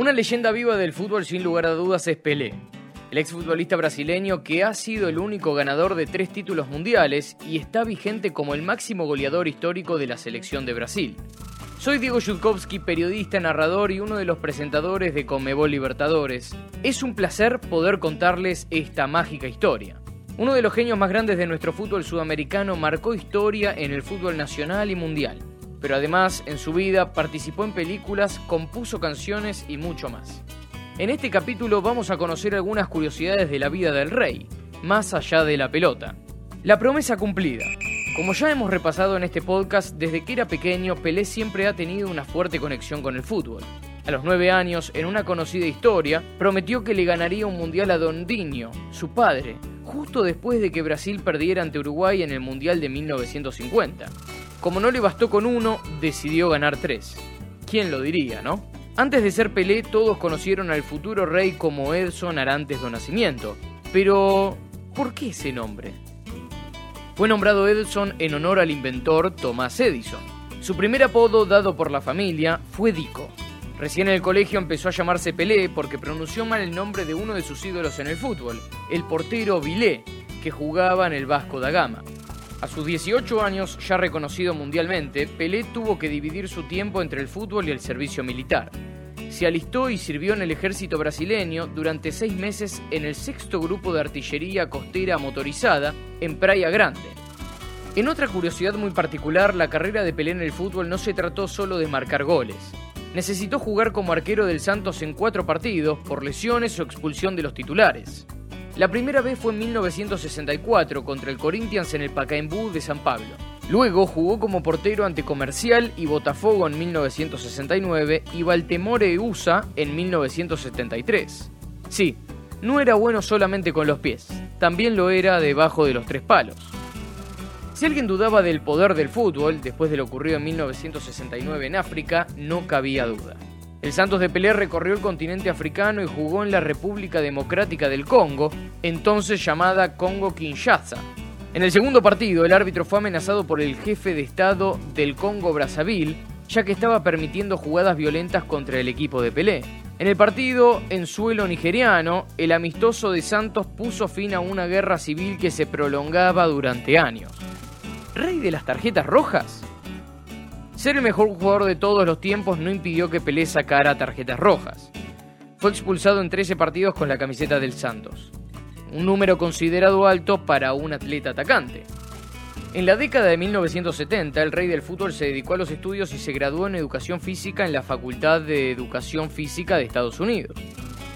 Una leyenda viva del fútbol sin lugar a dudas es Pelé, el exfutbolista brasileño que ha sido el único ganador de tres títulos mundiales y está vigente como el máximo goleador histórico de la selección de Brasil. Soy Diego Yutkowski, periodista, narrador y uno de los presentadores de Conmebol Libertadores. Es un placer poder contarles esta mágica historia. Uno de los genios más grandes de nuestro fútbol sudamericano marcó historia en el fútbol nacional y mundial. Pero además, en su vida, participó en películas, compuso canciones y mucho más. En este capítulo vamos a conocer algunas curiosidades de la vida del rey, más allá de la pelota. La promesa cumplida. Como ya hemos repasado en este podcast, desde que era pequeño, Pelé siempre ha tenido una fuerte conexión con el fútbol. A los nueve años, en una conocida historia, prometió que le ganaría un mundial a Dondinho, su padre, justo después de que Brasil perdiera ante Uruguay en el Mundial de 1950. Como no le bastó con uno, decidió ganar tres. ¿Quién lo diría, no? Antes de ser Pelé, todos conocieron al futuro rey como Edson Arantes do Nascimento. Pero, ¿por qué ese nombre? Fue nombrado Edison en honor al inventor Thomas Edison. Su primer apodo dado por la familia fue Dico. Recién en el colegio empezó a llamarse Pelé porque pronunció mal el nombre de uno de sus ídolos en el fútbol, el portero Vilé, que jugaba en el Vasco da Gama. A sus 18 años, ya reconocido mundialmente, Pelé tuvo que dividir su tiempo entre el fútbol y el servicio militar. Se alistó y sirvió en el ejército brasileño durante seis meses en el sexto grupo de artillería costera motorizada en Praia Grande. En otra curiosidad muy particular, la carrera de Pelé en el fútbol no se trató solo de marcar goles. Necesitó jugar como arquero del Santos en cuatro partidos por lesiones o expulsión de los titulares. La primera vez fue en 1964 contra el Corinthians en el Pacaembu de San Pablo. Luego jugó como portero ante Comercial y Botafogo en 1969 y Baltemore USA en 1973. Sí, no era bueno solamente con los pies, también lo era debajo de los tres palos. Si alguien dudaba del poder del fútbol después de lo ocurrido en 1969 en África, no cabía duda. El Santos de Pelé recorrió el continente africano y jugó en la República Democrática del Congo, entonces llamada Congo-Kinshasa, en el segundo partido, el árbitro fue amenazado por el jefe de Estado del Congo Brazzaville, ya que estaba permitiendo jugadas violentas contra el equipo de Pelé. En el partido, en suelo nigeriano, el amistoso de Santos puso fin a una guerra civil que se prolongaba durante años. ¿Rey de las tarjetas rojas? Ser el mejor jugador de todos los tiempos no impidió que Pelé sacara tarjetas rojas. Fue expulsado en 13 partidos con la camiseta del Santos un número considerado alto para un atleta atacante. En la década de 1970, el rey del fútbol se dedicó a los estudios y se graduó en educación física en la Facultad de Educación Física de Estados Unidos.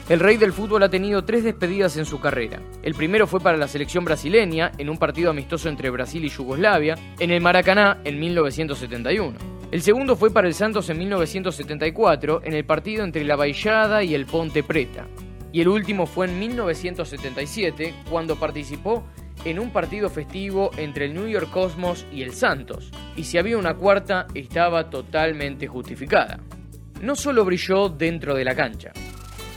El rey del fútbol ha tenido tres despedidas en su carrera. El primero fue para la selección brasileña, en un partido amistoso entre Brasil y Yugoslavia, en el Maracaná en 1971. El segundo fue para el Santos en 1974, en el partido entre la Baillada y el Ponte Preta y el último fue en 1977 cuando participó en un partido festivo entre el New York Cosmos y el Santos, y si había una cuarta estaba totalmente justificada. No solo brilló dentro de la cancha,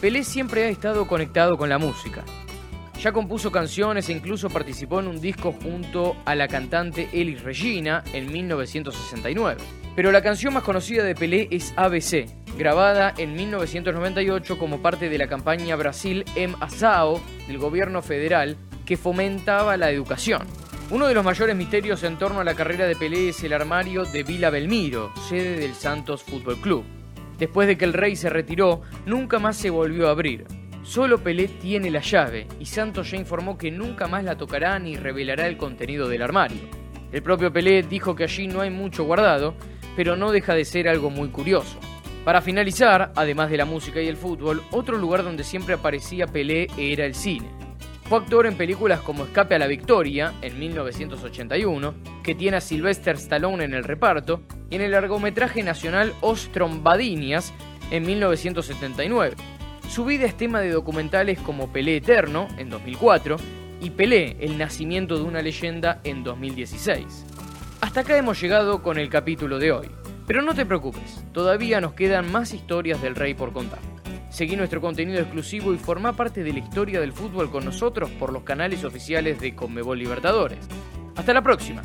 Pelé siempre ha estado conectado con la música. Ya compuso canciones e incluso participó en un disco junto a la cantante Elis Regina en 1969. Pero la canción más conocida de Pelé es ABC, grabada en 1998 como parte de la campaña Brasil em Asao del gobierno federal que fomentaba la educación. Uno de los mayores misterios en torno a la carrera de Pelé es el armario de Vila Belmiro, sede del Santos Fútbol Club. Después de que el rey se retiró, nunca más se volvió a abrir. Solo Pelé tiene la llave y Santos ya informó que nunca más la tocará ni revelará el contenido del armario. El propio Pelé dijo que allí no hay mucho guardado, pero no deja de ser algo muy curioso. Para finalizar, además de la música y el fútbol, otro lugar donde siempre aparecía Pelé era el cine. Fue actor en películas como Escape a la Victoria, en 1981, que tiene a Sylvester Stallone en el reparto, y en el largometraje nacional Os Trombadinias, en 1979. Su vida es tema de documentales como Pelé Eterno, en 2004, y Pelé, el nacimiento de una leyenda, en 2016. Hasta acá hemos llegado con el capítulo de hoy. Pero no te preocupes, todavía nos quedan más historias del rey por contar. Seguí nuestro contenido exclusivo y forma parte de la historia del fútbol con nosotros por los canales oficiales de Conmebol Libertadores. Hasta la próxima.